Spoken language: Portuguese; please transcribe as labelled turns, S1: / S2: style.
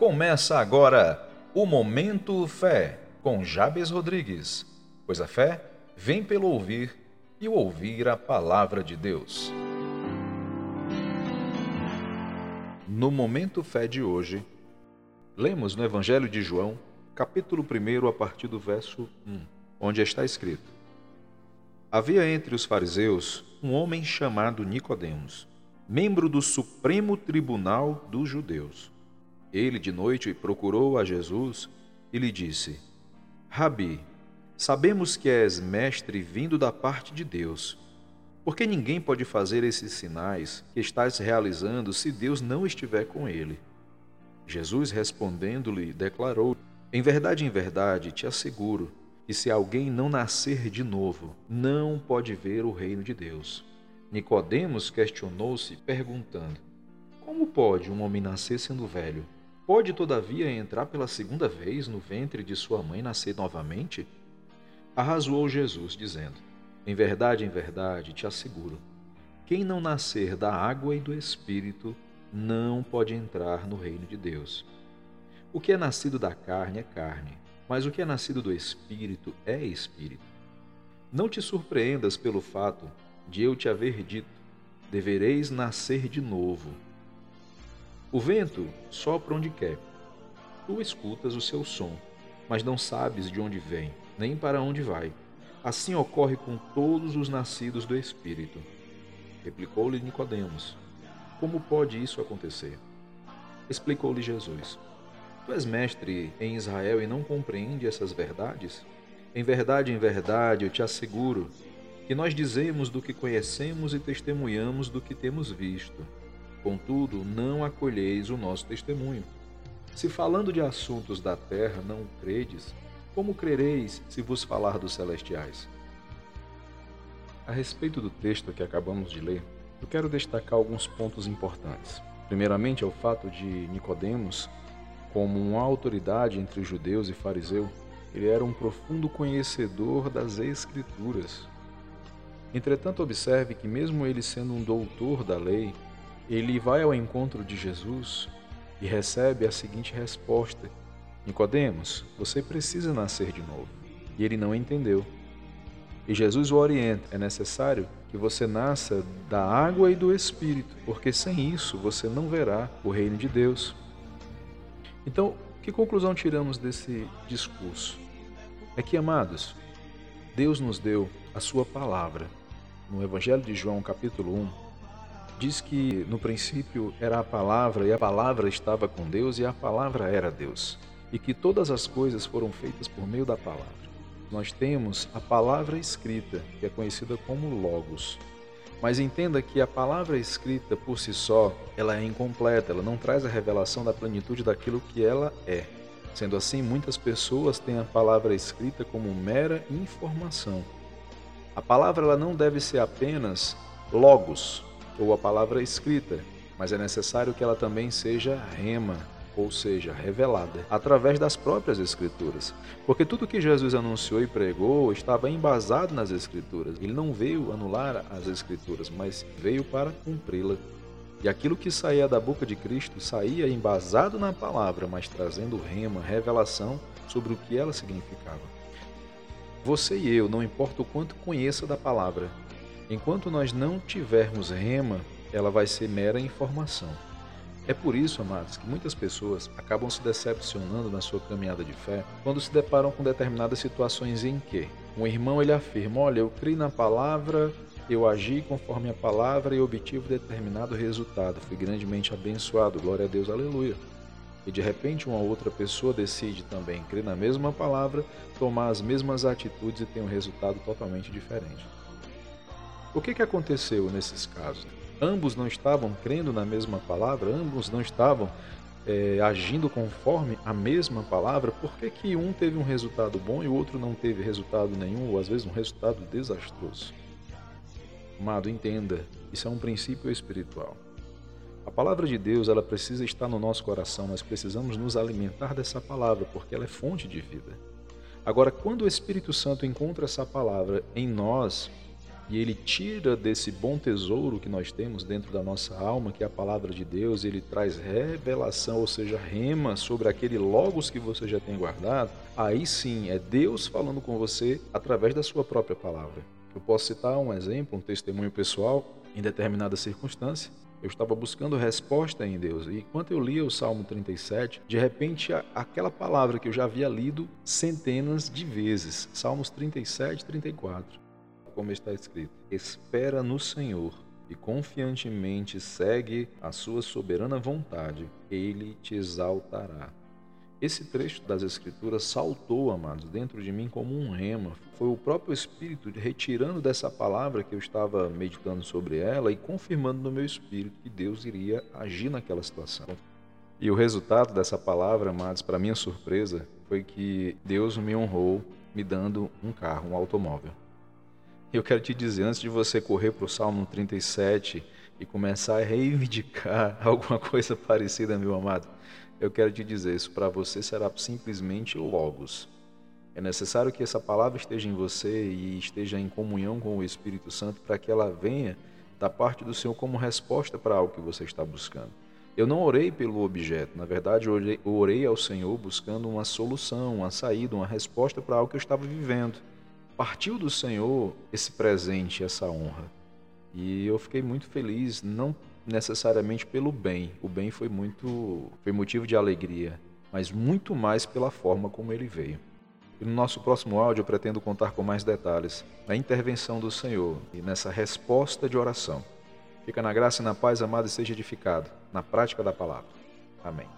S1: Começa agora o Momento Fé com Jabes Rodrigues, pois a fé vem pelo ouvir e ouvir a palavra de Deus. No Momento Fé de hoje, lemos no Evangelho de João, capítulo 1, a partir do verso 1, onde está escrito: Havia entre os fariseus um homem chamado Nicodemos, membro do Supremo Tribunal dos Judeus. Ele de noite procurou a Jesus e lhe disse: Rabi, sabemos que és mestre vindo da parte de Deus. Porque ninguém pode fazer esses sinais que estás realizando se Deus não estiver com ele. Jesus respondendo-lhe declarou: Em verdade, em verdade, te asseguro que se alguém não nascer de novo, não pode ver o reino de Deus. Nicodemos questionou-se perguntando: Como pode um homem nascer sendo velho? Pode, todavia, entrar pela segunda vez no ventre de sua mãe nascer novamente? Arrazoou Jesus, dizendo: Em verdade, em verdade, te asseguro: quem não nascer da água e do espírito não pode entrar no reino de Deus. O que é nascido da carne é carne, mas o que é nascido do espírito é espírito. Não te surpreendas pelo fato de eu te haver dito: devereis nascer de novo. O vento sopra onde quer. Tu escutas o seu som, mas não sabes de onde vem, nem para onde vai. Assim ocorre com todos os nascidos do Espírito. Replicou-lhe Nicodemos: Como pode isso acontecer? Explicou-lhe Jesus: Tu és mestre em Israel e não compreende essas verdades? Em verdade, em verdade, eu te asseguro que nós dizemos do que conhecemos e testemunhamos do que temos visto Contudo, não acolheis o nosso testemunho. Se falando de assuntos da terra não credes, como crereis se vos falar dos celestiais? A respeito do texto que acabamos de ler, eu quero destacar alguns pontos importantes. Primeiramente, é o fato de Nicodemos, como uma autoridade entre judeus e fariseu, ele era um profundo conhecedor das escrituras. Entretanto, observe que mesmo ele sendo um doutor da lei, ele vai ao encontro de Jesus e recebe a seguinte resposta: Nicodemos, você precisa nascer de novo. E ele não entendeu. E Jesus o orienta: é necessário que você nasça da água e do Espírito, porque sem isso você não verá o reino de Deus. Então, que conclusão tiramos desse discurso? É que, amados, Deus nos deu a sua palavra. No Evangelho de João, capítulo 1, diz que no princípio era a palavra e a palavra estava com Deus e a palavra era Deus, e que todas as coisas foram feitas por meio da palavra. Nós temos a palavra escrita, que é conhecida como Logos. Mas entenda que a palavra escrita por si só, ela é incompleta, ela não traz a revelação da plenitude daquilo que ela é. Sendo assim, muitas pessoas têm a palavra escrita como mera informação. A palavra ela não deve ser apenas logos, ou a palavra escrita, mas é necessário que ela também seja rema, ou seja, revelada, através das próprias Escrituras. Porque tudo que Jesus anunciou e pregou estava embasado nas Escrituras. Ele não veio anular as Escrituras, mas veio para cumpri-la. E aquilo que saía da boca de Cristo saía embasado na palavra, mas trazendo rema, revelação sobre o que ela significava. Você e eu, não importa o quanto conheça da palavra, Enquanto nós não tivermos rema, ela vai ser mera informação. É por isso, amados, que muitas pessoas acabam se decepcionando na sua caminhada de fé quando se deparam com determinadas situações em que um irmão ele afirma: Olha, eu criei na palavra, eu agi conforme a palavra e obtive determinado resultado. Fui grandemente abençoado, glória a Deus, aleluia. E de repente uma outra pessoa decide também crer na mesma palavra, tomar as mesmas atitudes e tem um resultado totalmente diferente. O que, que aconteceu nesses casos? Ambos não estavam crendo na mesma palavra, ambos não estavam é, agindo conforme a mesma palavra, por que, que um teve um resultado bom e o outro não teve resultado nenhum, ou às vezes um resultado desastroso? Amado, entenda, isso é um princípio espiritual. A palavra de Deus, ela precisa estar no nosso coração, nós precisamos nos alimentar dessa palavra, porque ela é fonte de vida. Agora, quando o Espírito Santo encontra essa palavra em nós, e ele tira desse bom tesouro que nós temos dentro da nossa alma, que é a palavra de Deus, ele traz revelação, ou seja, rema sobre aquele logos que você já tem guardado, aí sim é Deus falando com você através da sua própria palavra. Eu posso citar um exemplo, um testemunho pessoal em determinada circunstância. Eu estava buscando resposta em Deus. E enquanto eu lia o Salmo 37, de repente aquela palavra que eu já havia lido centenas de vezes, Salmos 37 e 34, como está escrito: Espera no Senhor e confiantemente segue a sua soberana vontade, ele te exaltará. Esse trecho das Escrituras saltou, amados, dentro de mim como um rema. Foi o próprio Espírito retirando dessa palavra que eu estava meditando sobre ela e confirmando no meu espírito que Deus iria agir naquela situação. E o resultado dessa palavra, amados, para minha surpresa, foi que Deus me honrou me dando um carro, um automóvel. Eu quero te dizer, antes de você correr para o Salmo 37 e começar a reivindicar alguma coisa parecida, meu amado, eu quero te dizer, isso para você será simplesmente logos. É necessário que essa palavra esteja em você e esteja em comunhão com o Espírito Santo para que ela venha da parte do Senhor como resposta para algo que você está buscando. Eu não orei pelo objeto, na verdade, eu orei, eu orei ao Senhor buscando uma solução, uma saída, uma resposta para algo que eu estava vivendo. Partiu do Senhor esse presente, essa honra. E eu fiquei muito feliz, não necessariamente pelo bem. O bem foi muito foi motivo de alegria, mas muito mais pela forma como ele veio. E no nosso próximo áudio eu pretendo contar com mais detalhes na intervenção do Senhor e nessa resposta de oração. Fica na graça e na paz, amado, e seja edificado na prática da palavra. Amém.